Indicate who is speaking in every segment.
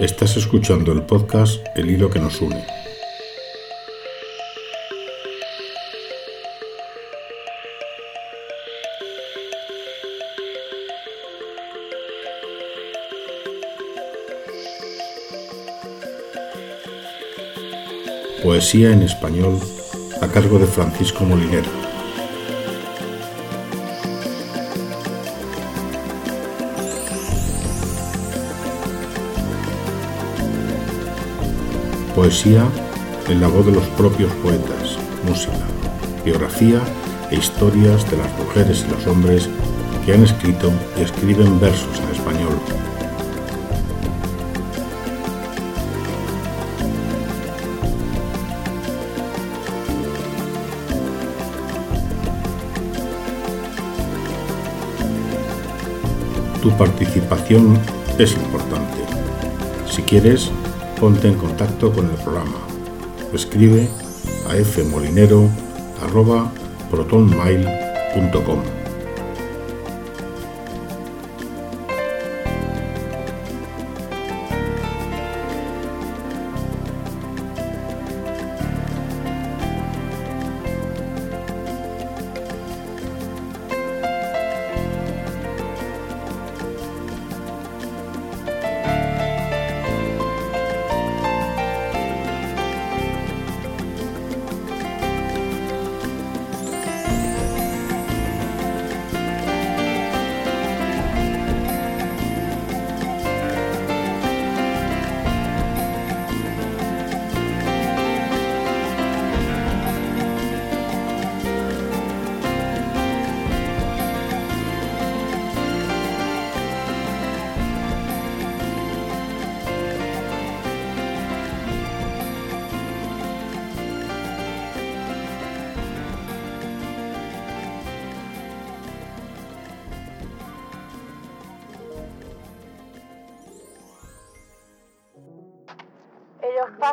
Speaker 1: Estás escuchando el podcast El hilo que nos une. Poesía en español a cargo de Francisco Molinero. Poesía en la voz de los propios poetas, música, biografía e historias de las mujeres y los hombres que han escrito y escriben versos en español. Tu participación es importante. Si quieres, ponte en contacto con el programa. Escribe a fmolinero.protonmail.com.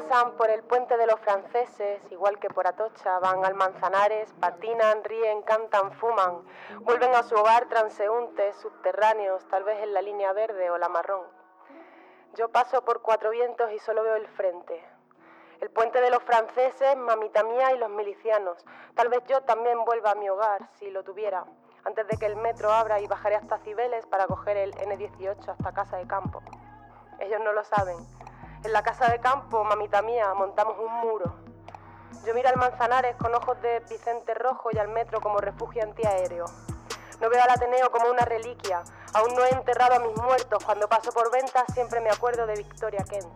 Speaker 2: pasan por el puente de los franceses, igual que por Atocha, van al Manzanares, patinan, ríen, cantan, fuman, vuelven a su hogar transeúntes, subterráneos, tal vez en la línea verde o la marrón. Yo paso por cuatro vientos y solo veo el frente. El puente de los franceses, mamita mía y los milicianos. Tal vez yo también vuelva a mi hogar, si lo tuviera, antes de que el metro abra y bajaré hasta Cibeles para coger el N18 hasta Casa de Campo. Ellos no lo saben. En la casa de campo, mamita mía, montamos un muro. Yo miro al Manzanares con ojos de Vicente Rojo y al metro como refugio antiaéreo. No veo al Ateneo como una reliquia. Aún no he enterrado a mis muertos. Cuando paso por ventas siempre me acuerdo de Victoria Kent.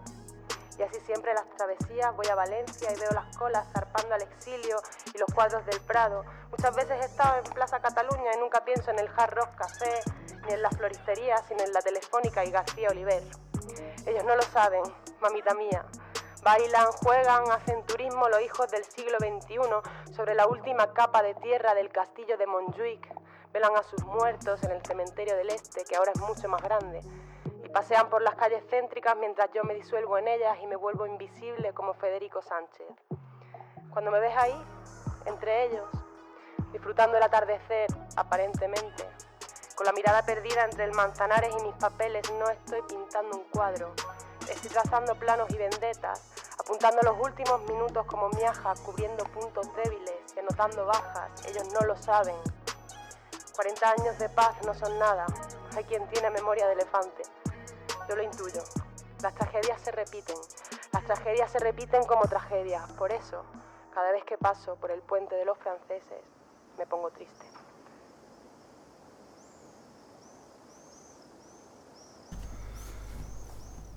Speaker 2: Y así siempre las travesías voy a Valencia y veo las colas zarpando al exilio y los cuadros del Prado. Muchas veces he estado en Plaza Cataluña y nunca pienso en el Hard Rock Café, ni en la floristería, sino en la Telefónica y García Oliver. Ellos no lo saben, mamita mía. Bailan, juegan, hacen turismo los hijos del siglo XXI sobre la última capa de tierra del castillo de Montjuic. Velan a sus muertos en el cementerio del Este, que ahora es mucho más grande. Y pasean por las calles céntricas mientras yo me disuelvo en ellas y me vuelvo invisible como Federico Sánchez. Cuando me ves ahí, entre ellos, disfrutando el atardecer, aparentemente, con la mirada perdida entre el manzanares y mis papeles, no estoy pintando un cuadro. Estoy trazando planos y vendetas, apuntando los últimos minutos como miaja, cubriendo puntos débiles y anotando bajas. Ellos no lo saben. 40 años de paz no son nada. Hay quien tiene memoria de elefante. Yo lo intuyo. Las tragedias se repiten. Las tragedias se repiten como tragedias. Por eso, cada vez que paso por el puente de los franceses, me pongo triste.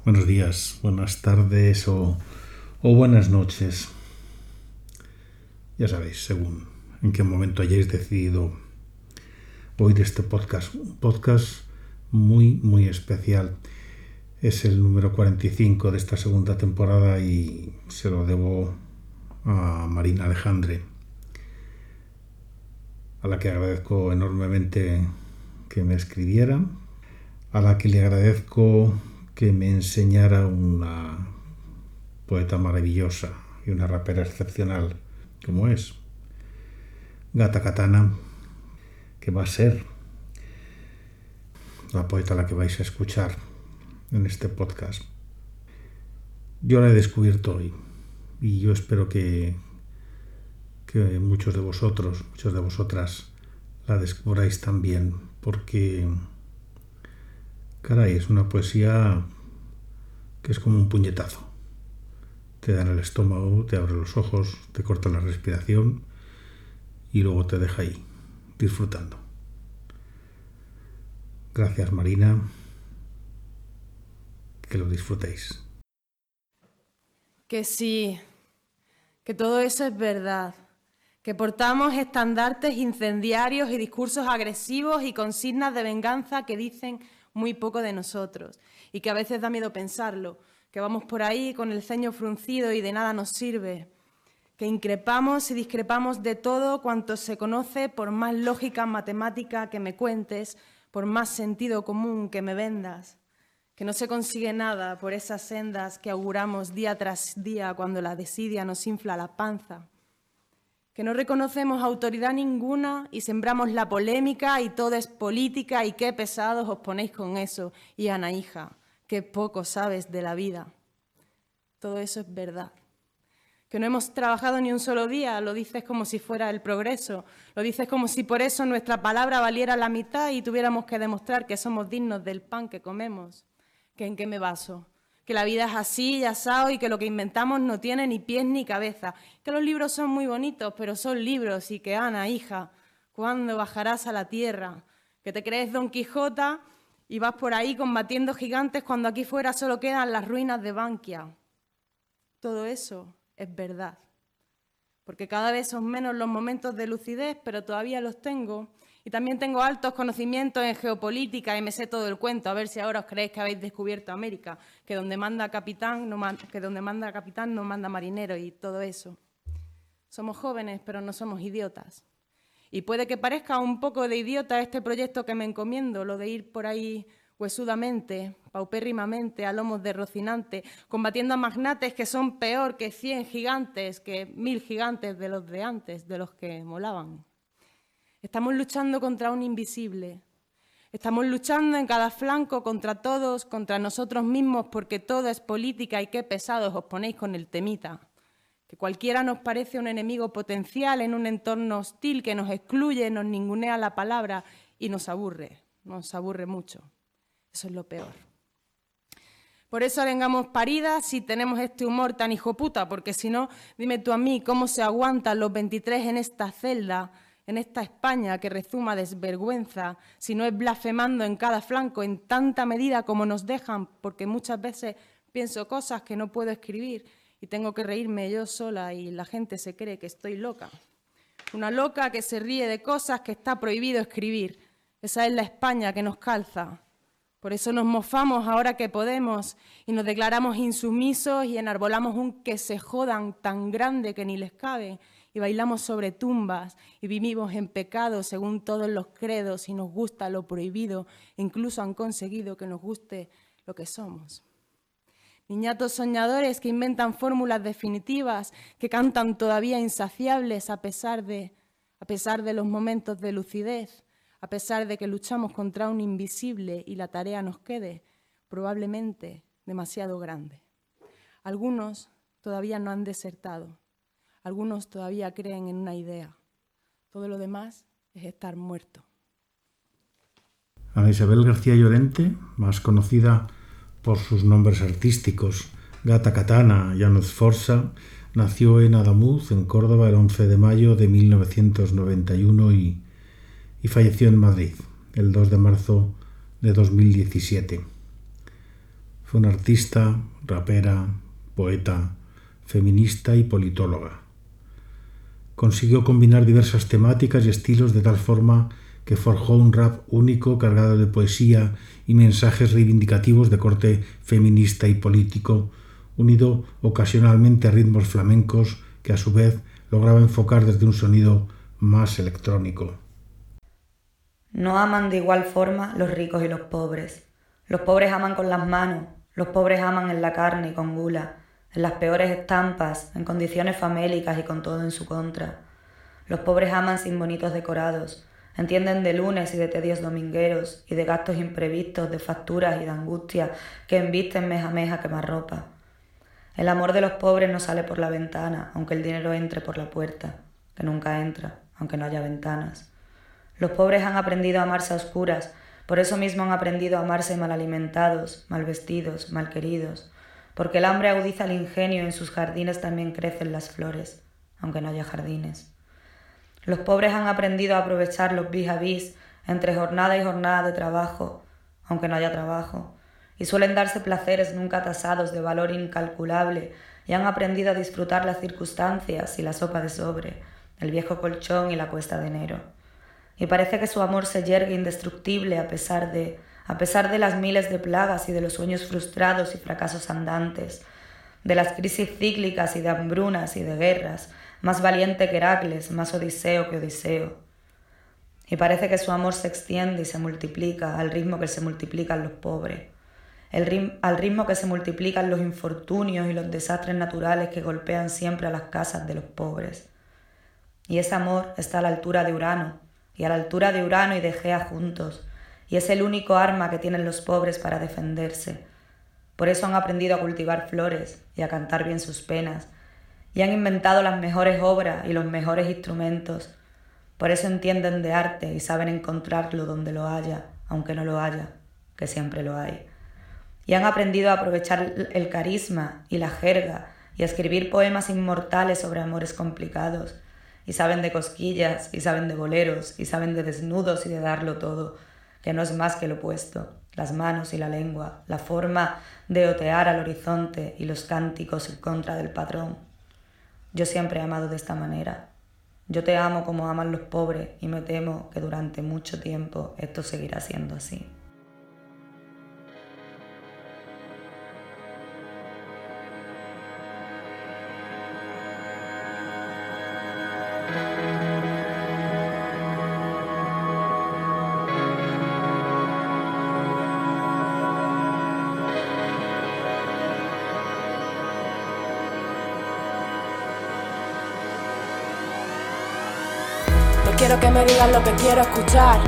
Speaker 1: Buenos días, buenas tardes o, o, buenas noches. Ya sabéis, según en qué momento hayáis decidido oír este podcast. Un podcast muy, muy especial. Es el número 45 de esta segunda temporada y se lo debo a Marina Alejandre, a la que agradezco enormemente que me escribiera, a la que le agradezco que me enseñara una poeta maravillosa y una rapera excepcional como es Gata Katana, que va a ser la poeta a la que vais a escuchar en este podcast. Yo la he descubierto hoy y yo espero que, que muchos de vosotros, muchos de vosotras la descubráis también, porque, caray, es una poesía que es como un puñetazo. Te da en el estómago, te abre los ojos, te corta la respiración y luego te deja ahí, disfrutando. Gracias Marina, que lo disfrutéis.
Speaker 3: Que sí, que todo eso es verdad, que portamos estandartes incendiarios y discursos agresivos y consignas de venganza que dicen muy poco de nosotros y que a veces da miedo pensarlo, que vamos por ahí con el ceño fruncido y de nada nos sirve, que increpamos y discrepamos de todo cuanto se conoce por más lógica matemática que me cuentes, por más sentido común que me vendas, que no se consigue nada por esas sendas que auguramos día tras día cuando la desidia nos infla la panza que no reconocemos autoridad ninguna y sembramos la polémica y todo es política y qué pesados os ponéis con eso. Y Ana hija, qué poco sabes de la vida. Todo eso es verdad. Que no hemos trabajado ni un solo día, lo dices como si fuera el progreso, lo dices como si por eso nuestra palabra valiera la mitad y tuviéramos que demostrar que somos dignos del pan que comemos. ¿Que en qué me baso? Que la vida es así y asado y que lo que inventamos no tiene ni pies ni cabeza, que los libros son muy bonitos, pero son libros y que Ana, hija, ¿cuándo bajarás a la tierra? Que te crees Don Quijota y vas por ahí combatiendo gigantes cuando aquí fuera solo quedan las ruinas de Bankia. Todo eso es verdad, porque cada vez son menos los momentos de lucidez, pero todavía los tengo y también tengo altos conocimientos en geopolítica y me sé todo el cuento. A ver si ahora os creéis que habéis descubierto América, que donde manda capitán no, que donde manda capitán no manda marinero y todo eso. Somos jóvenes, pero no somos idiotas. Y puede que parezca un poco de idiota este proyecto que me encomiendo, lo de ir por ahí huesudamente, paupérrimamente, a lomos de Rocinante, combatiendo a magnates que son peor que cien gigantes, que mil gigantes de los de antes, de los que molaban. Estamos luchando contra un invisible. Estamos luchando en cada flanco contra todos, contra nosotros mismos, porque todo es política y qué pesados os ponéis con el temita. Que cualquiera nos parece un enemigo potencial en un entorno hostil que nos excluye, nos ningunea la palabra y nos aburre, nos aburre mucho. Eso es lo peor. Por eso arengamos paridas si tenemos este humor tan hijo puta, porque si no, dime tú a mí cómo se aguantan los 23 en esta celda en esta España que rezuma desvergüenza, si no es blasfemando en cada flanco en tanta medida como nos dejan, porque muchas veces pienso cosas que no puedo escribir y tengo que reírme yo sola y la gente se cree que estoy loca. Una loca que se ríe de cosas que está prohibido escribir. Esa es la España que nos calza. Por eso nos mofamos ahora que podemos y nos declaramos insumisos y enarbolamos un que se jodan tan grande que ni les cabe y bailamos sobre tumbas y vivimos en pecado según todos los credos y nos gusta lo prohibido, incluso han conseguido que nos guste lo que somos. Niñatos soñadores que inventan fórmulas definitivas, que cantan todavía insaciables a pesar de, a pesar de los momentos de lucidez, a pesar de que luchamos contra un invisible y la tarea nos quede probablemente demasiado grande. Algunos todavía no han desertado algunos todavía creen en una idea. Todo lo demás es estar muerto.
Speaker 1: Ana Isabel García Llorente, más conocida por sus nombres artísticos Gata Katana y Forza, nació en Adamuz, en Córdoba, el 11 de mayo de 1991 y, y falleció en Madrid el 2 de marzo de 2017. Fue una artista, rapera, poeta, feminista y politóloga consiguió combinar diversas temáticas y estilos de tal forma que forjó un rap único cargado de poesía y mensajes reivindicativos de corte feminista y político, unido ocasionalmente a ritmos flamencos que a su vez lograba enfocar desde un sonido más electrónico.
Speaker 4: No aman de igual forma los ricos y los pobres. Los pobres aman con las manos, los pobres aman en la carne y con gula, en las peores estampas, en condiciones famélicas y con todo en su contra. Los pobres aman sin bonitos decorados, entienden de lunes y de tedios domingueros y de gastos imprevistos, de facturas y de angustia que embisten mes a mes a quemar ropa. El amor de los pobres no sale por la ventana, aunque el dinero entre por la puerta, que nunca entra, aunque no haya ventanas. Los pobres han aprendido a amarse a oscuras, por eso mismo han aprendido a amarse mal alimentados, mal vestidos, mal queridos, porque el hambre agudiza el ingenio y en sus jardines también crecen las flores, aunque no haya jardines. Los pobres han aprendido a aprovechar los vis a vis entre jornada y jornada de trabajo, aunque no haya trabajo, y suelen darse placeres nunca tasados de valor incalculable y han aprendido a disfrutar las circunstancias y la sopa de sobre, el viejo colchón y la cuesta de enero. Y parece que su amor se yergue indestructible a pesar de a pesar de las miles de plagas y de los sueños frustrados y fracasos andantes, de las crisis cíclicas y de hambrunas y de guerras, más valiente que Heracles, más Odiseo que Odiseo. Y parece que su amor se extiende y se multiplica al ritmo que se multiplican los pobres al ritmo que se multiplican los infortunios y los desastres naturales que golpean siempre a las casas de los pobres. Y ese amor está a la altura de Urano, y a la altura de Urano y de Gea juntos, y es el único arma que tienen los pobres para defenderse. Por eso han aprendido a cultivar flores y a cantar bien sus penas, y han inventado las mejores obras y los mejores instrumentos. Por eso entienden de arte y saben encontrarlo donde lo haya, aunque no lo haya, que siempre lo hay y han aprendido a aprovechar el carisma y la jerga y a escribir poemas inmortales sobre amores complicados, y saben de cosquillas, y saben de boleros, y saben de desnudos y de darlo todo, que no es más que lo opuesto, las manos y la lengua, la forma de otear al horizonte y los cánticos en contra del patrón. Yo siempre he amado de esta manera. Yo te amo como aman los pobres y me temo que durante mucho tiempo esto seguirá siendo así.
Speaker 5: Que me digas lo que quiero escuchar.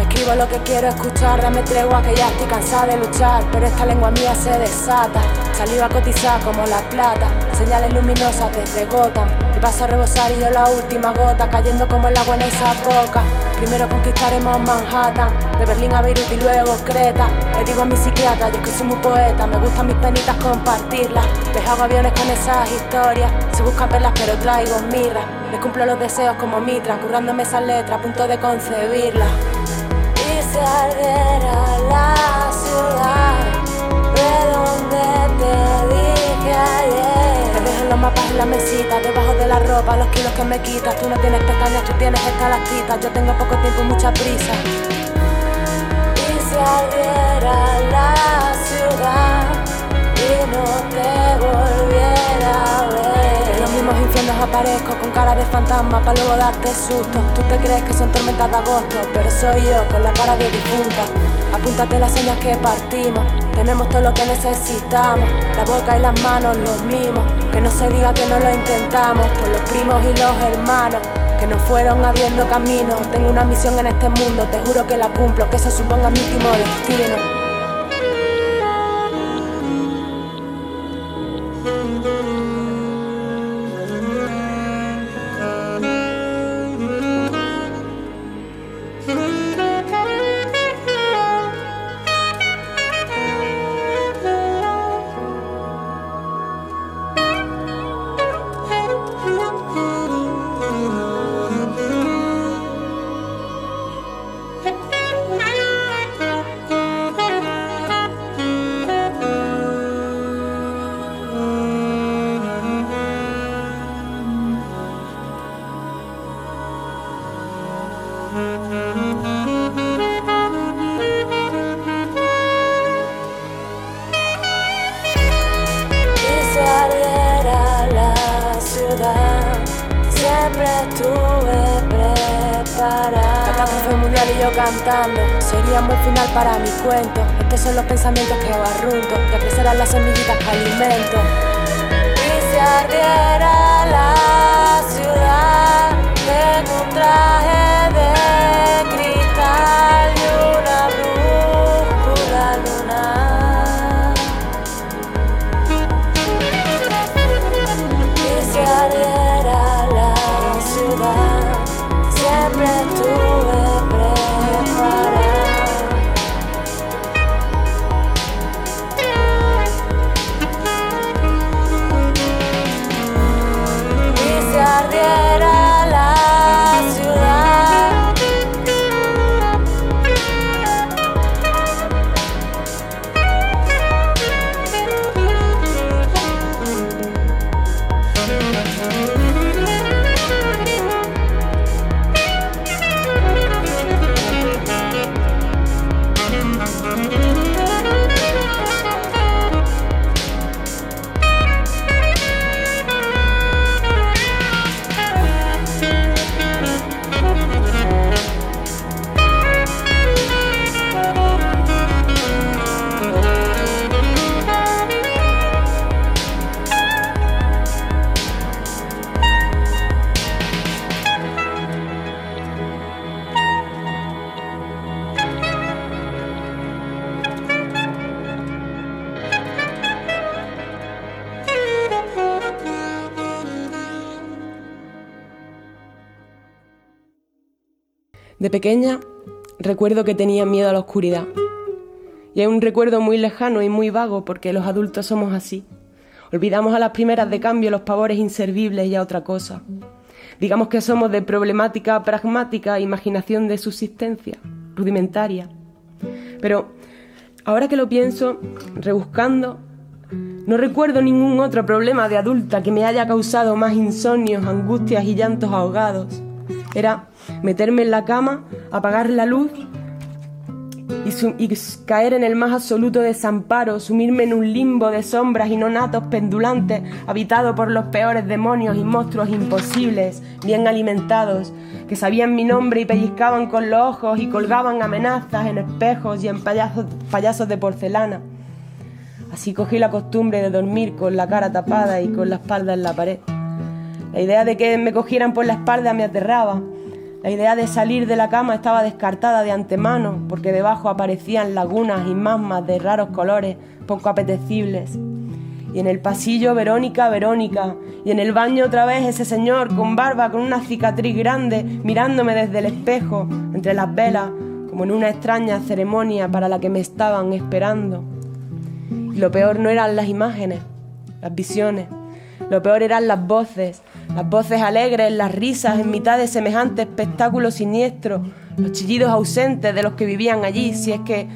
Speaker 5: Escribo lo que quiero escuchar, dame tregua que ya estoy cansada de luchar. Pero esta lengua mía se desata, saliva a cotizar como la plata. Señales luminosas te regotan y vas a rebosar y yo la última gota cayendo como el agua en esa boca. Primero conquistaremos Manhattan, de Berlín a Beirut y luego Creta. Le digo a mi psiquiatra, yo que soy muy poeta, me gustan mis penitas compartirlas. Les hago aviones con esas historias, se buscan perlas pero traigo mirra. Le cumplo los deseos como mitra, currándome esa letra a punto de concebirla. Y se ardiera la ciudad de donde te dije ayer. Te dejo los mapas en la mesita, debajo de la ropa, los kilos que me quitas. Tú no tienes pestañas, tú tienes quitas. Yo tengo poco tiempo y mucha prisa. Y se ardiera la ciudad y no te volviera a ver infiernos aparezco con cara de fantasma para luego darte susto. Tú te crees que son tormentas de agosto, pero soy yo con la cara de difunta. Apúntate las señas que partimos, tenemos todo lo que necesitamos. La boca y las manos los mismos, que no se diga que no lo intentamos. Por los primos y los hermanos que nos fueron abriendo camino. Tengo una misión en este mundo, te juro que la cumplo, que eso suponga mi último destino. Final para mi cuento. Estos son los pensamientos que barrunto. Que crecerán las semillitas que alimento.
Speaker 2: Pequeña recuerdo que tenía miedo a la oscuridad. Y es un recuerdo muy lejano y muy vago porque los adultos somos así. Olvidamos a las primeras de cambio los pavores inservibles y a otra cosa. Digamos que somos de problemática pragmática, imaginación de subsistencia, rudimentaria. Pero ahora que lo pienso, rebuscando, no recuerdo ningún otro problema de adulta que me haya causado más insomnios, angustias y llantos ahogados. Era meterme en la cama, apagar la luz y, caer en el más absoluto desamparo, sumirme en un limbo de sombras y nonatos pendulantes, habitado por los peores demonios y monstruos imposibles, bien alimentados, que sabían mi nombre y pellizcaban con los ojos y colgaban amenazas en espejos y en payasos de porcelana. Así cogí la costumbre de dormir con la cara tapada y con la espalda en la pared. La idea de que me cogieran por la espalda me aterraba. La idea de salir de la cama estaba descartada de antemano porque debajo aparecían lagunas y masmas de raros colores poco apetecibles. Y en el pasillo Verónica, Verónica. Y en el baño otra vez ese señor con barba, con una cicatriz grande, mirándome desde el espejo, entre las velas, como en una extraña ceremonia para la que me estaban esperando. Y lo peor no eran las imágenes, las visiones. Lo peor eran las voces, las voces alegres, las risas en mitad de semejante espectáculo siniestro, los chillidos ausentes de los que vivían allí, si es que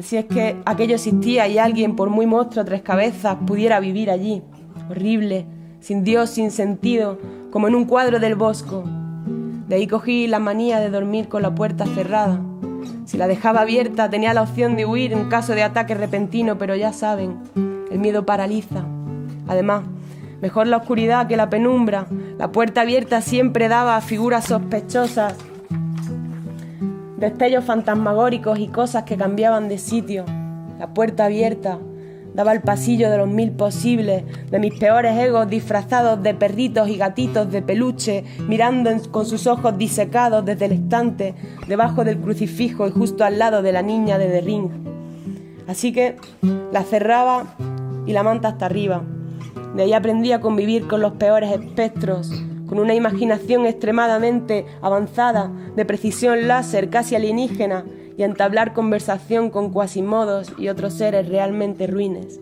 Speaker 2: si es que aquello existía y alguien, por muy monstruo tres cabezas, pudiera vivir allí, horrible, sin Dios, sin sentido, como en un cuadro del bosco. De ahí cogí la manía de dormir con la puerta cerrada, si la dejaba abierta tenía la opción de huir en caso de ataque repentino, pero ya saben, el miedo paraliza. Además, mejor la oscuridad que la penumbra. La puerta abierta siempre daba a figuras sospechosas, destellos fantasmagóricos y cosas que cambiaban de sitio. La puerta abierta Daba el pasillo de los mil posibles, de mis peores egos disfrazados de perritos y gatitos de peluche, mirando con sus ojos disecados desde el estante, debajo del crucifijo y justo al lado de la niña de The. Así que la cerraba y la manta hasta arriba. De ahí aprendí a convivir con los peores espectros, con una imaginación extremadamente avanzada, de precisión láser casi alienígena, y entablar conversación con cuasimodos y otros seres realmente ruines.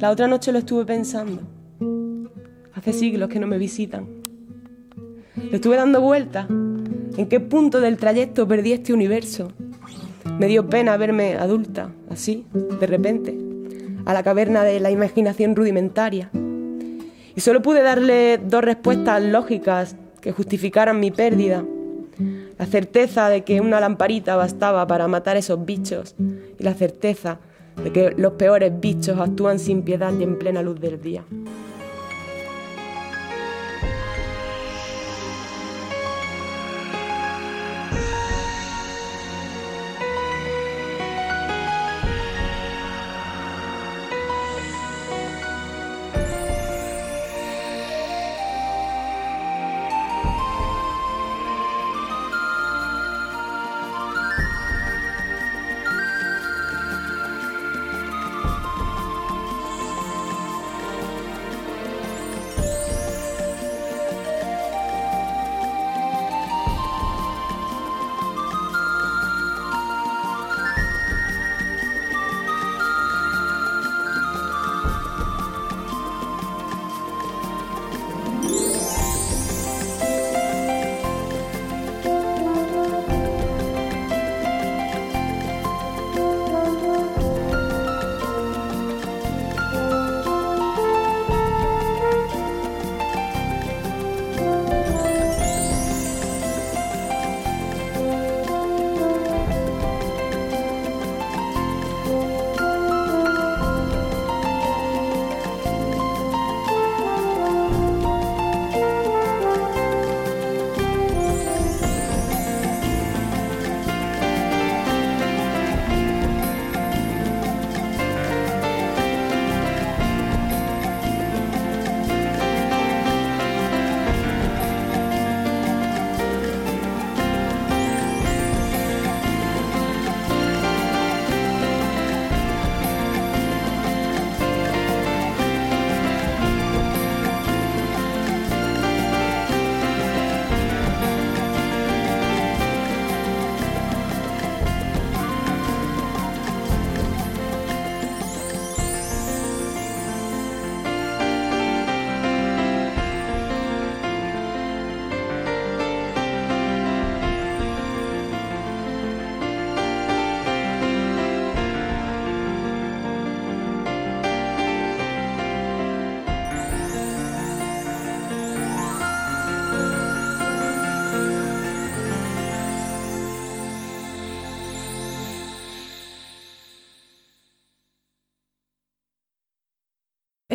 Speaker 2: La otra noche lo estuve pensando. Hace siglos que no me visitan. Le estuve dando vueltas. ¿En qué punto del trayecto perdí este universo? Me dio pena verme adulta, así, de repente, a la caverna de la imaginación rudimentaria. Y solo pude darle dos respuestas lógicas que justificaran mi pérdida la certeza de que una lamparita bastaba para matar esos bichos y la certeza de que los peores bichos actúan sin piedad y en plena luz del día.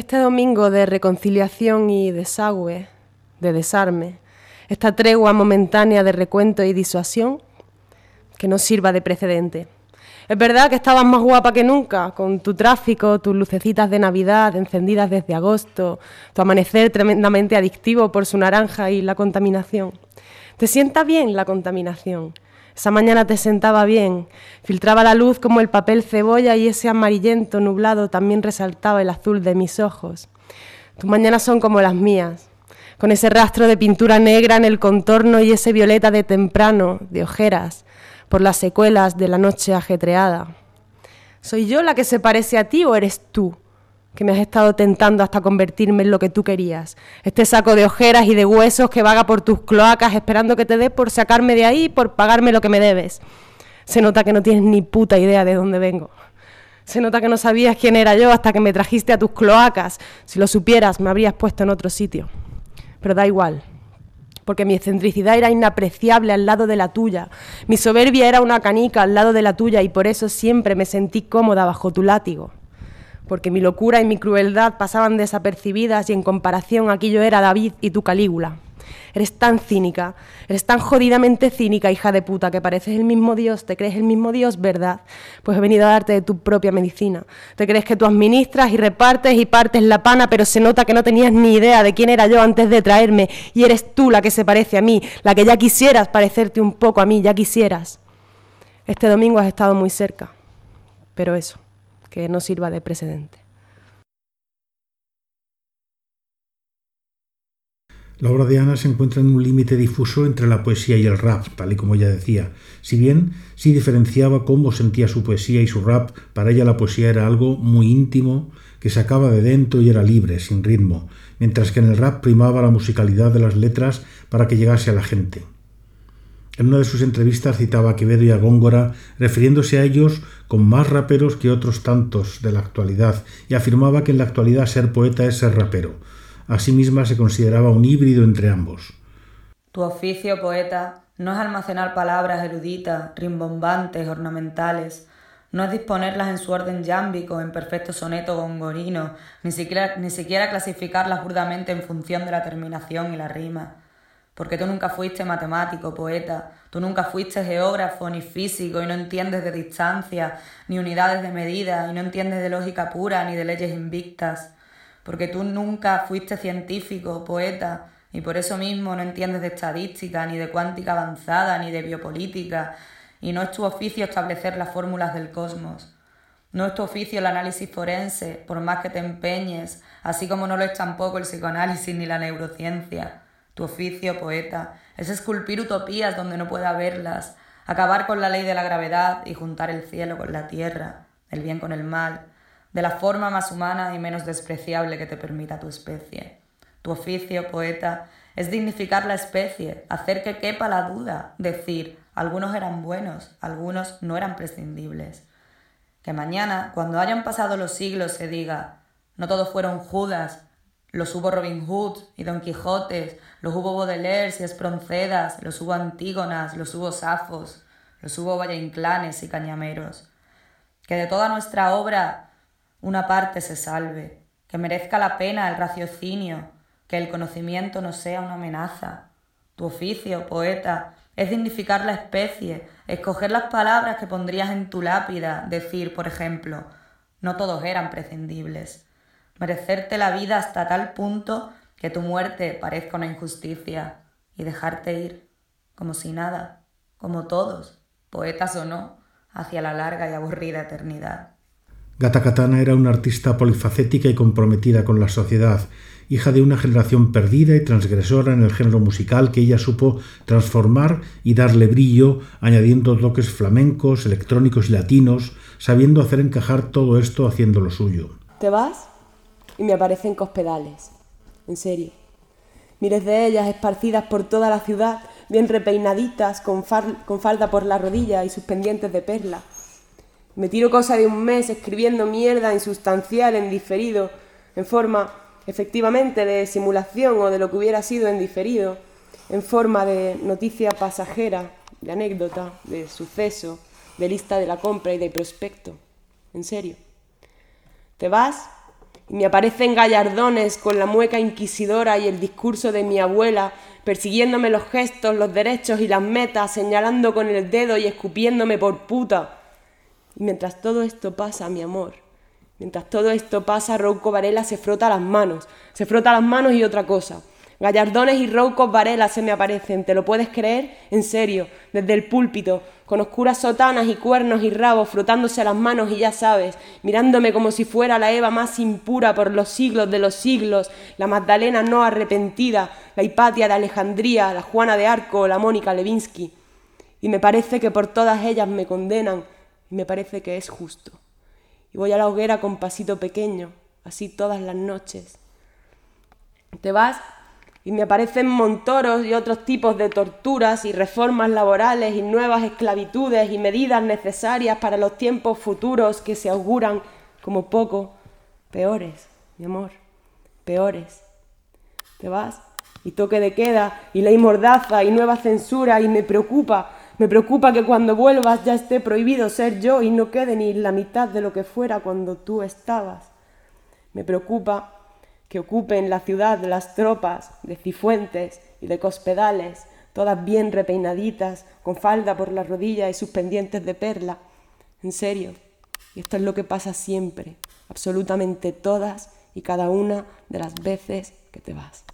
Speaker 3: Este domingo de reconciliación y desagüe, de desarme, esta tregua momentánea de recuento y disuasión, que no sirva de precedente. Es verdad que estabas más guapa que nunca, con tu tráfico, tus lucecitas de Navidad encendidas desde agosto, tu amanecer tremendamente adictivo por su naranja y la contaminación. Te sienta bien la contaminación. Esa mañana te sentaba bien, filtraba la luz como el papel cebolla y ese amarillento nublado también resaltaba el azul de mis ojos. Tus mañanas son como las mías, con ese rastro de pintura negra en el contorno y ese violeta de temprano, de ojeras, por las secuelas de la noche ajetreada. ¿Soy yo la que se parece a ti o eres tú? Que me has estado tentando hasta convertirme en lo que tú querías. Este saco de ojeras y de huesos que vaga por tus cloacas esperando que te dé por sacarme de ahí y por pagarme lo que me debes. Se nota que no tienes ni puta idea de dónde vengo. Se nota que no sabías quién era yo hasta que me trajiste a tus cloacas. Si lo supieras, me habrías puesto en otro sitio. Pero da igual, porque mi excentricidad era inapreciable al lado de la tuya, mi soberbia era una canica al lado de la tuya y por eso siempre me sentí cómoda bajo tu látigo, porque mi locura y mi crueldad pasaban desapercibidas y en comparación aquí yo era David y tu Calígula. Eres tan cínica, eres tan jodidamente cínica, hija de puta, que pareces el mismo Dios, te crees el mismo Dios, ¿verdad? Pues he venido a darte de tu propia medicina. Te crees que tú administras y repartes y partes la pana, pero se nota que no tenías ni idea de quién era yo antes de traerme, y eres tú la que se parece a mí, la que ya quisieras parecerte un poco a mí, ya quisieras. Este domingo has estado muy cerca, pero eso, que no sirva de precedente.
Speaker 1: La obra de Ana se encuentra en un límite difuso entre la poesía y el rap, tal y como ella decía. Si bien sí diferenciaba cómo sentía su poesía y su rap, para ella la poesía era algo muy íntimo, que sacaba de dentro y era libre, sin ritmo, mientras que en el rap primaba la musicalidad de las letras para que llegase a la gente. En una de sus entrevistas citaba a Quevedo y a Góngora, refiriéndose a ellos con más raperos que otros tantos de la actualidad, y afirmaba que en la actualidad ser poeta es ser rapero Asimisma se consideraba un híbrido entre ambos.
Speaker 4: Tu oficio, poeta, no es almacenar palabras eruditas, rimbombantes, ornamentales, no es disponerlas en su orden yámbico, en perfecto soneto gongorino, ni siquiera, ni siquiera clasificarlas burdamente en función de la terminación y la rima. Porque tú nunca fuiste matemático, poeta, tú nunca fuiste geógrafo ni físico y no entiendes de distancia, ni unidades de medida, y no entiendes de lógica pura ni de leyes invictas porque tú nunca fuiste científico, poeta, y por eso mismo no entiendes de estadística, ni de cuántica avanzada, ni de biopolítica, y no es tu oficio establecer las fórmulas del cosmos. No es tu oficio el análisis forense, por más que te empeñes, así como no lo es tampoco el psicoanálisis ni la neurociencia. Tu oficio, poeta, es esculpir utopías donde no pueda haberlas, acabar con la ley de la gravedad y juntar el cielo con la tierra, el bien con el mal, de la forma más humana y menos despreciable que te permita tu especie. Tu oficio, poeta, es dignificar la especie, hacer que quepa la duda, decir, algunos eran buenos, algunos no eran prescindibles. Que mañana, cuando hayan pasado los siglos, se diga, no todos fueron Judas, los hubo Robin Hood y Don Quijote, los hubo Baudelaire y Esproncedas, los hubo Antígonas, los hubo Safos, los hubo Valle Inclanes y Cañameros. Que de toda nuestra obra una parte se salve, que merezca la pena el raciocinio, que el conocimiento no sea una amenaza. Tu oficio, poeta, es dignificar la especie, escoger las palabras que pondrías en tu lápida, decir, por ejemplo, no todos eran prescindibles, merecerte la vida hasta tal punto que tu muerte parezca una injusticia y dejarte ir, como si nada, como todos, poetas o no, hacia la larga y aburrida eternidad.
Speaker 1: Gata Katana era una artista polifacética y comprometida con la sociedad, hija de una generación perdida y transgresora en el género musical que ella supo transformar y darle brillo, añadiendo toques flamencos, electrónicos y latinos, sabiendo hacer encajar todo esto haciendo lo suyo.
Speaker 3: Te vas y me aparecen cospedales, en serio. Miles de ellas esparcidas por toda la ciudad, bien repeinaditas, con, con falda por la rodilla y sus pendientes de perla me tiro cosa de un mes escribiendo mierda insustancial en diferido, en forma efectivamente de simulación o de lo que hubiera sido en diferido, en forma de noticia pasajera, de anécdota, de suceso, de lista de la compra y de prospecto. En serio. Te vas
Speaker 2: me aparecen gallardones con la mueca inquisidora y el discurso de mi abuela, persiguiéndome los gestos, los derechos y las metas, señalando con el dedo y escupiéndome por puta. Y mientras todo esto pasa, mi amor, mientras todo esto pasa, Rouco Varela se frota las manos, se frota las manos y otra cosa. Gallardones y roucos Varela se me aparecen, ¿te lo puedes creer? En serio, desde el púlpito, con oscuras sotanas y cuernos y rabos frotándose las manos y ya sabes, mirándome como si fuera la Eva más impura por los siglos de los siglos, la Magdalena no arrepentida, la Hipatia de Alejandría, la Juana de Arco, la Mónica Levinsky. Y me parece que por todas ellas me condenan, y me parece que es justo. Y voy a la hoguera con pasito pequeño, así todas las noches. Te vas y me aparecen montoros y otros tipos de torturas y reformas laborales y nuevas esclavitudes y medidas necesarias para los tiempos futuros que se auguran como poco peores, mi amor, peores. Te vas y toque de queda y ley mordaza y nueva censura y me preocupa, me preocupa que cuando vuelvas ya esté prohibido ser yo y no quede ni la mitad de lo que fuera cuando tú estabas. Me preocupa que ocupen la ciudad las tropas de Cifuentes y de Cospedales, todas bien repeinaditas, con falda por la rodilla y sus pendientes de perla. En serio, y esto es lo que pasa siempre, absolutamente todas y cada una de las veces que te vas.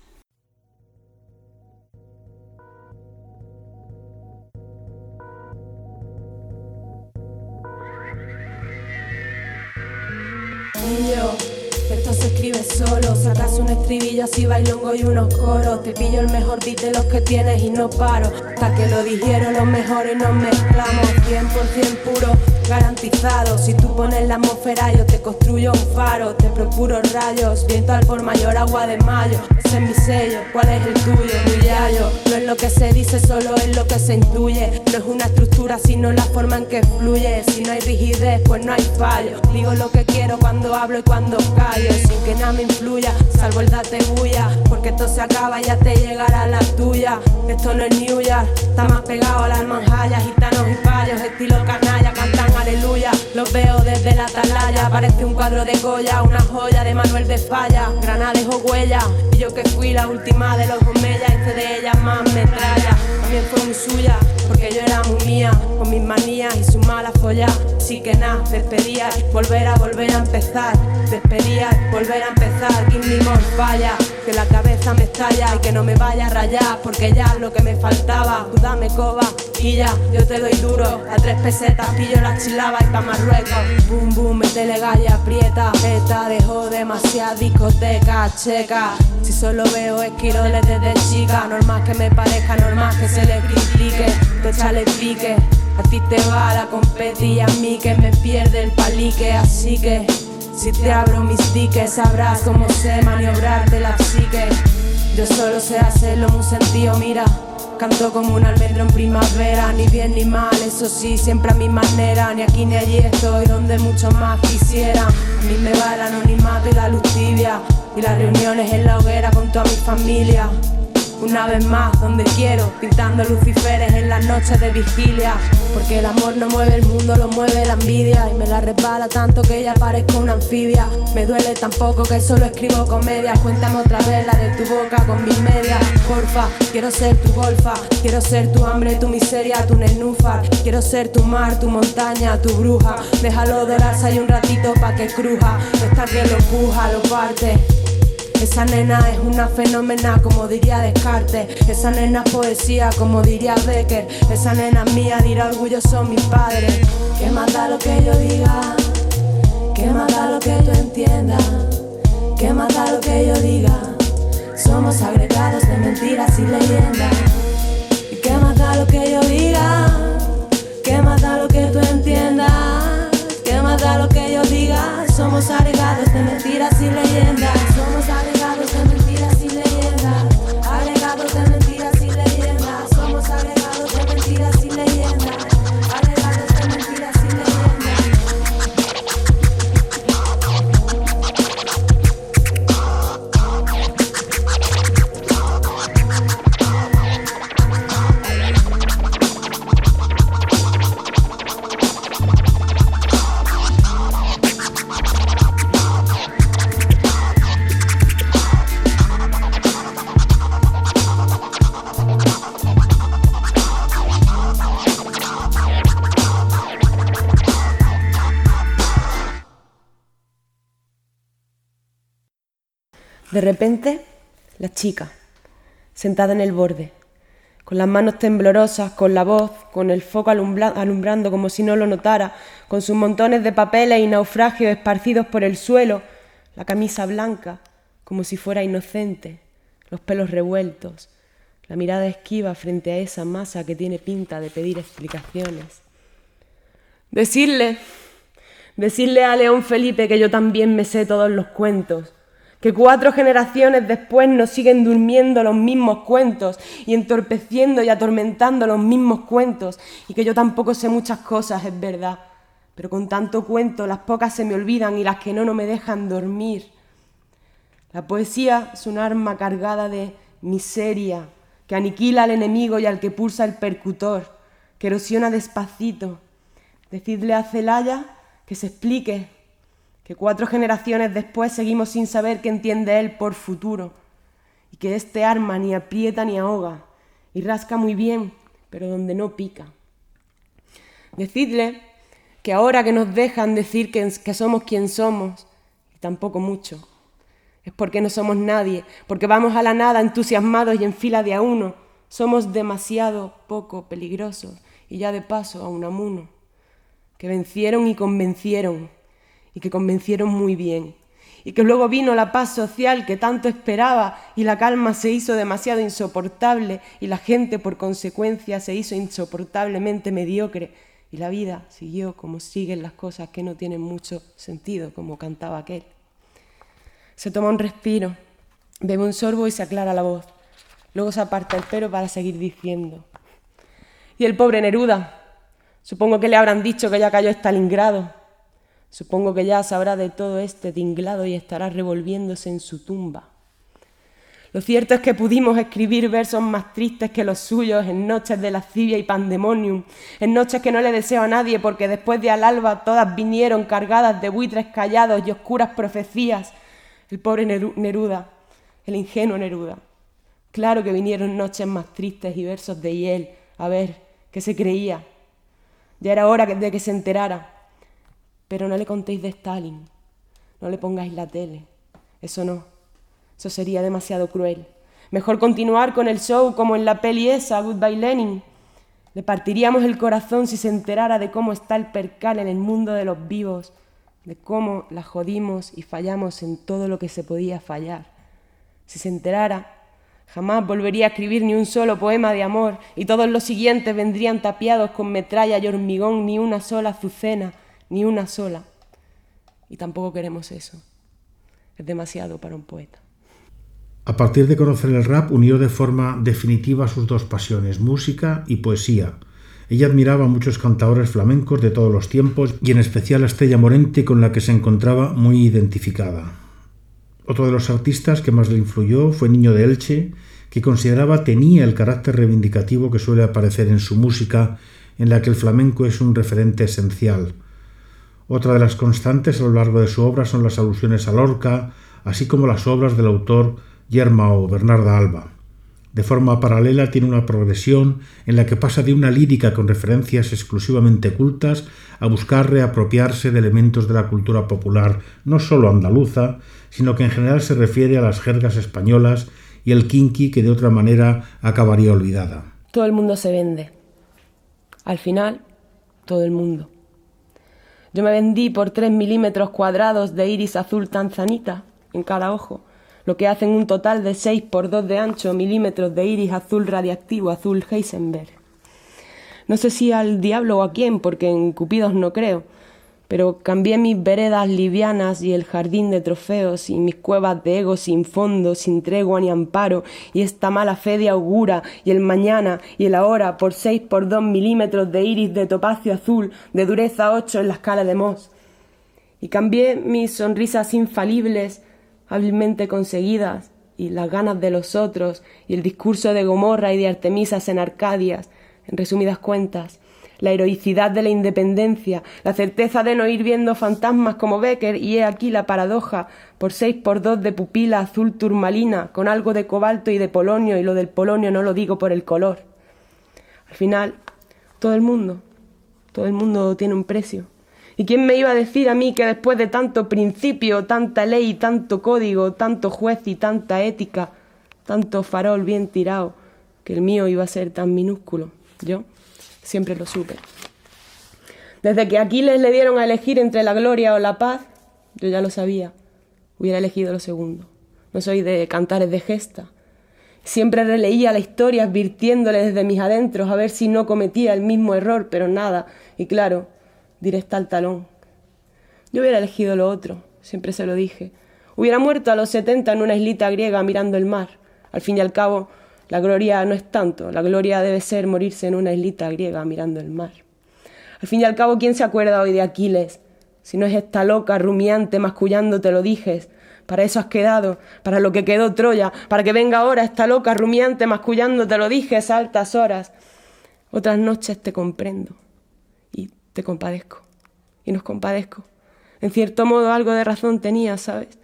Speaker 3: Esto se escribe solo. Sacas un estribillo así bailongo y unos coros. Te pillo el mejor beat de los que tienes y no paro. Hasta que lo dijeron los mejores nos mezclamos. 100% puro, garantizado. Si tú pones la atmósfera, yo te construyo un faro. Te procuro rayos, viento al por mayor, agua de mayo. Ese es mi sello, ¿cuál es el tuyo? Mi yayo. No es lo que se dice, solo es lo que se intuye. No es una estructura, sino la forma en que fluye. Si no hay rigidez, pues no hay fallo. Digo lo que quiero cuando hablo y cuando callo sin que nada me influya, salvo el date bulla, porque esto se acaba, ya te llegará la tuya. Esto no es New York, está más pegado a las manjallas, gitanos y fallos, estilo canalla, cantan aleluya. Los veo desde la atalaya, parece un cuadro de Goya, una joya de Manuel de Falla, granales o huella. Y yo que fui la última de los Gomellas, hice de ellas más metralla, también fue muy suya porque yo era muy mía, con mis manías y su mala folla. Así que nada, despedía, volver a volver a empezar. Despedía, volver a empezar, mi more falla, que la cabeza me estalla y que no me vaya a rayar, porque ya lo que me faltaba. Dame coba y ya, yo te doy duro. A tres pesetas pillo la chilaba y pa' Marruecos. Boom, boom, metele galla, aprieta. Esta dejó demasiada discoteca checa. Si solo veo esquiroles desde chica, normal que me parezca, normal que se le critique te echale pique. A ti te va la competi y a mí que me pierde el palique. Así que si te abro mis diques, sabrás cómo sé maniobrarte la psique. Yo solo sé hacerlo en un sentido, mira. Canto como un almendro en primavera, ni bien ni mal, eso sí, siempre a mi manera. Ni aquí ni allí estoy donde muchos más quisieran. A mí me va el anonimato y la luz y las reuniones en la hoguera con toda mi familia. Una vez más, donde quiero, pintando luciferes en las noches de vigilia. Porque el amor no mueve el mundo, lo mueve la envidia. Y me la resbala tanto que ella parezca una anfibia. Me duele tampoco que solo escribo comedias. Cuéntame otra vez la de tu boca con mis medias. Porfa, quiero ser tu golfa. Quiero ser tu hambre, tu miseria, tu nenúfar. Quiero ser tu mar, tu montaña, tu bruja. Déjalo dorarse ahí un ratito pa' que cruja. Esta que lo puja, lo parte. Esa nena es una fenómena, como diría Descartes. Esa nena es poesía, como diría Becker. Esa nena mía, dirá orgulloso mi padre. Que más da lo que yo diga, que más da lo que tú entiendas, que más da lo que yo diga. Somos agregados de mentiras y leyendas. Y que más da lo que yo diga, que más da lo que tú entiendas, que más da lo que yo diga. Somos agregados de mentiras y leyendas. Somos agregados De
Speaker 2: repente, la chica, sentada en el borde, con las manos temblorosas, con la voz, con el foco alumbrando como si no lo notara, con sus montones de papeles y naufragios esparcidos por el suelo, la camisa blanca, como si fuera inocente, los pelos revueltos, la mirada esquiva frente a esa masa que tiene pinta de pedir explicaciones. Decirle, decirle a León Felipe que yo también me sé todos los cuentos, que cuatro generaciones después nos siguen durmiendo los mismos cuentos y entorpeciendo y atormentando los mismos cuentos, y que yo tampoco sé muchas cosas, es verdad, pero con tanto cuento las pocas se me olvidan y las que no no me dejan dormir. La poesía es un arma cargada de miseria que aniquila al enemigo y al que pulsa el percutor, que erosiona despacito. Decidle a Celaya que se explique que cuatro generaciones después seguimos sin saber qué entiende él por futuro, y que este arma ni aprieta ni ahoga, y rasca muy bien, pero donde no pica. Decidle que ahora que nos dejan decir que, que somos quien somos, y tampoco mucho, es porque no somos nadie, porque vamos a la nada entusiasmados y en fila de a uno, somos demasiado poco peligrosos, y ya de paso a un amuno, que vencieron y convencieron, y que convencieron muy bien, y que luego vino la paz social que tanto esperaba y la calma se hizo demasiado insoportable y la gente por consecuencia se hizo insoportablemente mediocre y la vida siguió como siguen las cosas que no tienen mucho sentido, como cantaba aquel. Se toma un respiro, bebe un sorbo y se aclara la voz. Luego se aparta el pelo para seguir diciendo. Y el pobre Neruda, supongo que le habrán dicho que ya cayó Stalingrado, Supongo que ya sabrá de todo este tinglado y estará revolviéndose en su tumba. Lo cierto es que pudimos escribir versos más tristes que los suyos en noches de lascivia y pandemonium, en noches que no le deseo a nadie porque después de al alba todas vinieron cargadas de buitres callados y oscuras profecías. El pobre Neruda, el ingenuo Neruda. Claro que vinieron noches más tristes y versos de hiel. A ver, ¿qué se creía? Ya era hora de que se enterara. Pero no le contéis de Stalin, no le pongáis la tele, eso no, eso sería demasiado cruel. Mejor continuar con el show como en la peli esa, Goodbye Lenin. Le partiríamos el corazón si se enterara de cómo está el percal en el mundo de los vivos, de cómo la jodimos y fallamos en todo lo que se podía fallar. Si se enterara, jamás volvería a escribir ni un solo poema de amor y todos los siguientes vendrían tapiados con metralla y hormigón ni una sola azucena ni una sola. Y tampoco queremos eso. Es demasiado para un poeta.
Speaker 1: A partir de conocer el rap, unió de forma definitiva sus dos pasiones, música y poesía. Ella admiraba a muchos cantadores flamencos de todos los tiempos y en especial a Estella Morente con la que se encontraba muy identificada. Otro de los artistas que más le influyó fue Niño de Elche, que consideraba tenía el carácter reivindicativo que suele aparecer en su música, en la que el flamenco es un referente esencial. Otra de las constantes a lo largo de su obra son las alusiones a Lorca, así como las obras del autor Yerma o Bernarda Alba. De forma paralela tiene una progresión en la que pasa de una lírica con referencias exclusivamente cultas a buscar reapropiarse de elementos de la cultura popular, no solo andaluza, sino que en general se refiere a las jergas españolas y el kinky que de otra manera acabaría olvidada.
Speaker 2: Todo el mundo se vende. Al final, todo el mundo. Yo me vendí por tres milímetros cuadrados de iris azul tanzanita en cada ojo, lo que hacen un total de 6 por 2 de ancho milímetros de iris azul radiactivo, azul Heisenberg. No sé si al diablo o a quién, porque en Cupidos no creo, pero cambié mis veredas livianas y el jardín de trofeos y mis cuevas de ego sin fondo, sin tregua ni amparo, y esta mala fe de augura, y el mañana y el ahora por seis por dos milímetros de iris de topacio azul, de dureza ocho en la escala de Moss. Y cambié mis sonrisas infalibles, hábilmente conseguidas, y las ganas de los otros, y el discurso de Gomorra y de Artemisas en Arcadias, en resumidas cuentas, la heroicidad de la independencia, la certeza de no ir viendo fantasmas como Becker, y he aquí la paradoja, por seis por dos de pupila azul turmalina, con algo de cobalto y de polonio, y lo del polonio no lo digo por el color. Al final, todo el mundo, todo el mundo tiene un precio, ¿Y quién me iba a decir a mí que después de tanto principio, tanta ley, tanto código, tanto juez y tanta ética, tanto farol bien tirado, que el mío iba a ser tan minúsculo? Yo siempre lo supe. Desde que Aquiles le dieron a elegir entre la gloria o la paz, yo ya lo sabía, hubiera elegido lo segundo. No soy de cantares de gesta. Siempre releía la historia advirtiéndole desde mis adentros a ver si no cometía el mismo error, pero nada. Y claro, directa al talón. Yo hubiera elegido lo otro, siempre se lo dije. Hubiera muerto a los setenta en una islita griega mirando el mar. Al fin y al cabo, la gloria no es tanto, la gloria debe ser morirse en una islita griega mirando el mar. Al fin y al cabo, ¿quién se acuerda hoy de Aquiles? Si no es esta loca, rumiante, mascullando te lo dijes. Para eso has quedado, para lo que quedó Troya, para que venga ahora esta loca, rumiante, mascullando te lo dijes altas horas. Otras noches te comprendo y te compadezco. Y nos compadezco. En cierto modo algo de razón tenía, ¿sabes?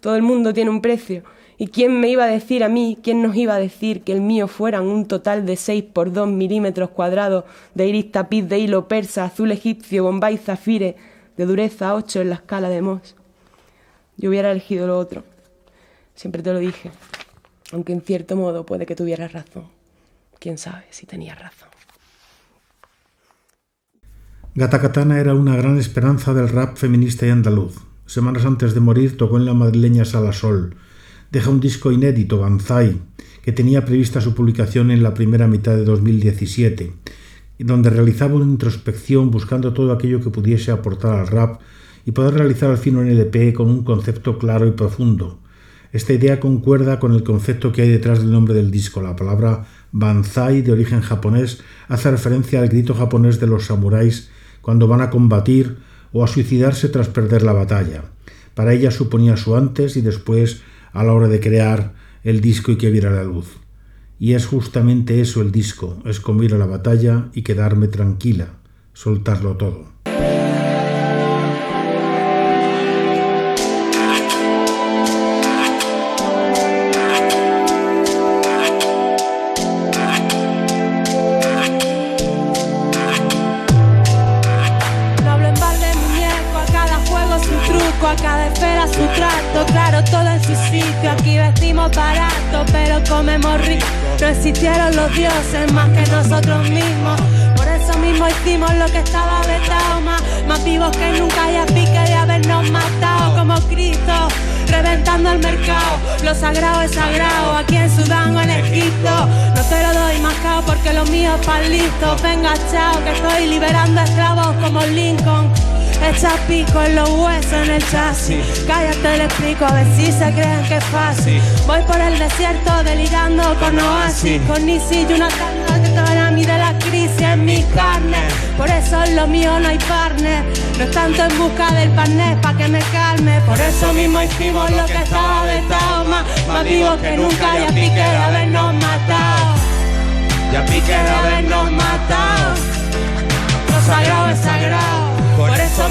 Speaker 2: Todo el mundo tiene un precio. ¿Y quién me iba a decir a mí, quién nos iba a decir que el mío fueran un total de 6 por 2 milímetros cuadrados de iris tapiz de hilo persa, azul egipcio, bombay zafire, de dureza 8 en la escala de Moss? Yo hubiera elegido lo otro. Siempre te lo dije. Aunque en cierto modo puede que tuvieras razón. Quién sabe si tenías razón.
Speaker 1: Gata Katana era una gran esperanza del rap feminista y andaluz. Semanas antes de morir tocó en la madrileña Sala Sol. Deja un disco inédito, Banzai, que tenía prevista su publicación en la primera mitad de 2017, donde realizaba una introspección buscando todo aquello que pudiese aportar al rap y poder realizar al fin un LP con un concepto claro y profundo. Esta idea concuerda con el concepto que hay detrás del nombre del disco. La palabra Banzai, de origen japonés, hace referencia al grito japonés de los samuráis cuando van a combatir o a suicidarse tras perder la batalla. Para ella suponía su antes y después a la hora de crear el disco y que viera la luz. Y es justamente eso el disco, es como ir a la batalla y quedarme tranquila, soltarlo todo.
Speaker 3: Comemos rico. No existieron los dioses más que nosotros mismos. Por eso mismo hicimos lo que estaba vetado, más, más vivos que nunca y a pique de habernos matado como Cristo. Reventando el mercado, lo sagrado es sagrado, aquí en Sudán o en Egipto. No te lo doy más cao porque lo mío es para listo. Venga, chao, que estoy liberando esclavos como Lincoln. Echa pico en los huesos en el chasis. Cállate, le explico a ver si se creen que es fácil. Voy por el desierto delirando con oasis, con Nisi y una tanda que para mí de la crisis en mi carne. Por eso en lo mío no hay partner. No es tanto en busca del partner pa' que me calme. Por eso mismo hicimos lo que estaba vetado. Más, más vivos que nunca y a pique de habernos matado. Ya pique de habernos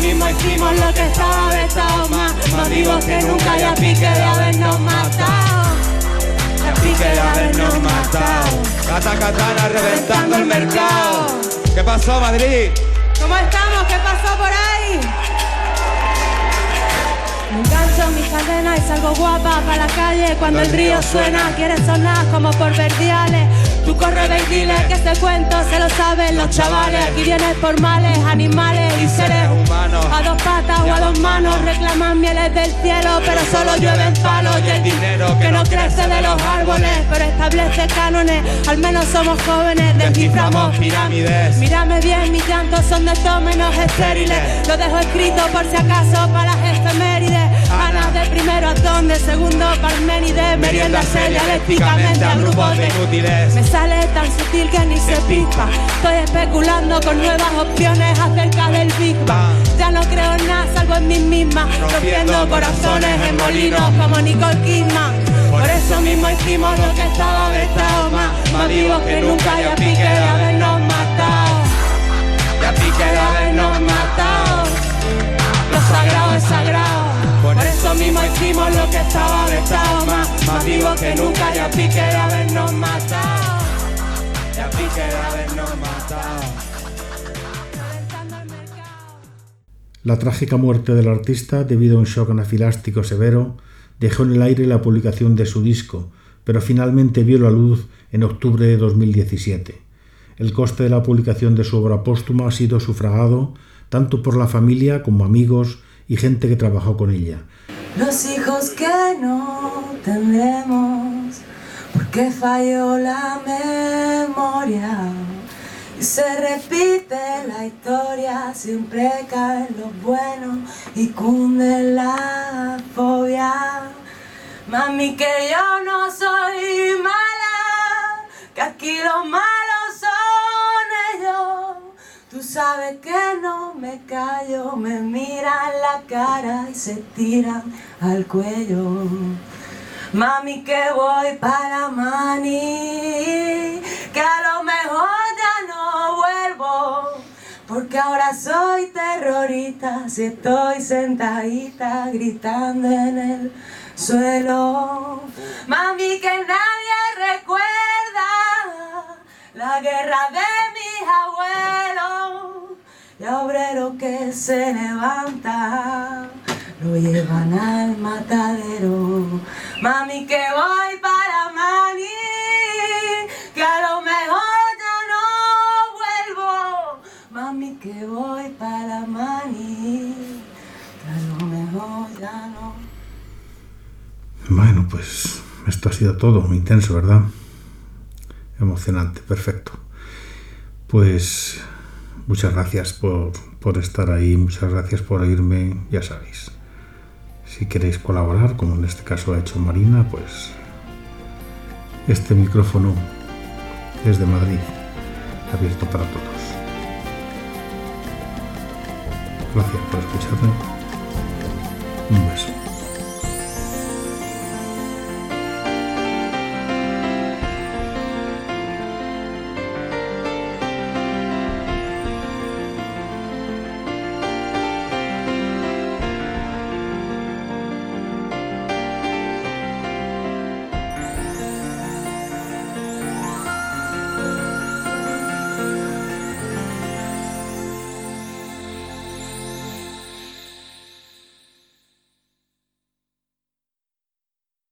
Speaker 3: Eso mismo hicimos lo que estaba vetado más, más vivos que nunca y a pique de habernos matado. Y a pique de habernos matado.
Speaker 6: Cata Katana reventando el mercado. ¿Qué pasó Madrid?
Speaker 3: ¿Cómo estamos? ¿Qué pasó por ahí? Me engancho mis cadenas y salgo guapa para la calle cuando el río suena. Quieres sonar como por verdiales Tú corre ve y dile que este cuento se lo saben los chavales. Aquí vienes por males, animales y seres humanos. A dos patas o a dos manos reclaman mieles del cielo, pero solo llueven palos y el dinero que no crece de los árboles, pero establece cánones. Al menos somos jóvenes, desciframos pirámides. Mírame bien, mis llantos son de todo menos estériles. Lo dejo escrito por si acaso para las efemérides. De primero a de segundo Parménides. Merienda dialécticamente a grupos de inútiles sale tan sutil que ni se pica. Estoy especulando con nuevas opciones acerca del Big Bang. Ya no creo en nada salvo en mí misma, rompiendo corazones en molinos como Nicole Kidman. Por eso mismo hicimos lo que estaba vetado más, más vivos que nunca y a pique de habernos matado. Y a pique de habernos matado. Lo sagrado es hicimos lo que estaba más, más que nunca y a pique de habernos matado.
Speaker 1: La trágica muerte del artista, debido a un shock anafilástico severo, dejó en el aire la publicación de su disco, pero finalmente vio la luz en octubre de 2017. El coste de la publicación de su obra póstuma ha sido sufragado tanto por la familia como amigos y gente que trabajó con ella.
Speaker 3: Los hijos que no tendremos, porque falló la memoria. Y se repite la historia, siempre caen los buenos y cunde la fobia. Mami, que yo no soy mala, que aquí los malos. Tú sabes que no me callo, me miran la cara y se tiran al cuello. Mami, que voy para Mani, que a lo mejor ya no vuelvo. Porque ahora soy terrorista, si estoy sentadita gritando en el suelo. Mami, que nadie recuerda la guerra de mis abuelos. Que se levanta, lo llevan al matadero. Mami, que voy para Mani, que a lo mejor ya no vuelvo. Mami, que voy para Mani, que a lo mejor ya no.
Speaker 1: Bueno, pues esto ha sido todo, muy intenso, ¿verdad? Emocionante, perfecto. Pues muchas gracias por, por estar ahí, muchas gracias por oírme, ya sabéis. Si queréis colaborar, como en este caso ha hecho Marina, pues este micrófono desde Madrid, abierto para todos. Gracias por escucharme. Un beso.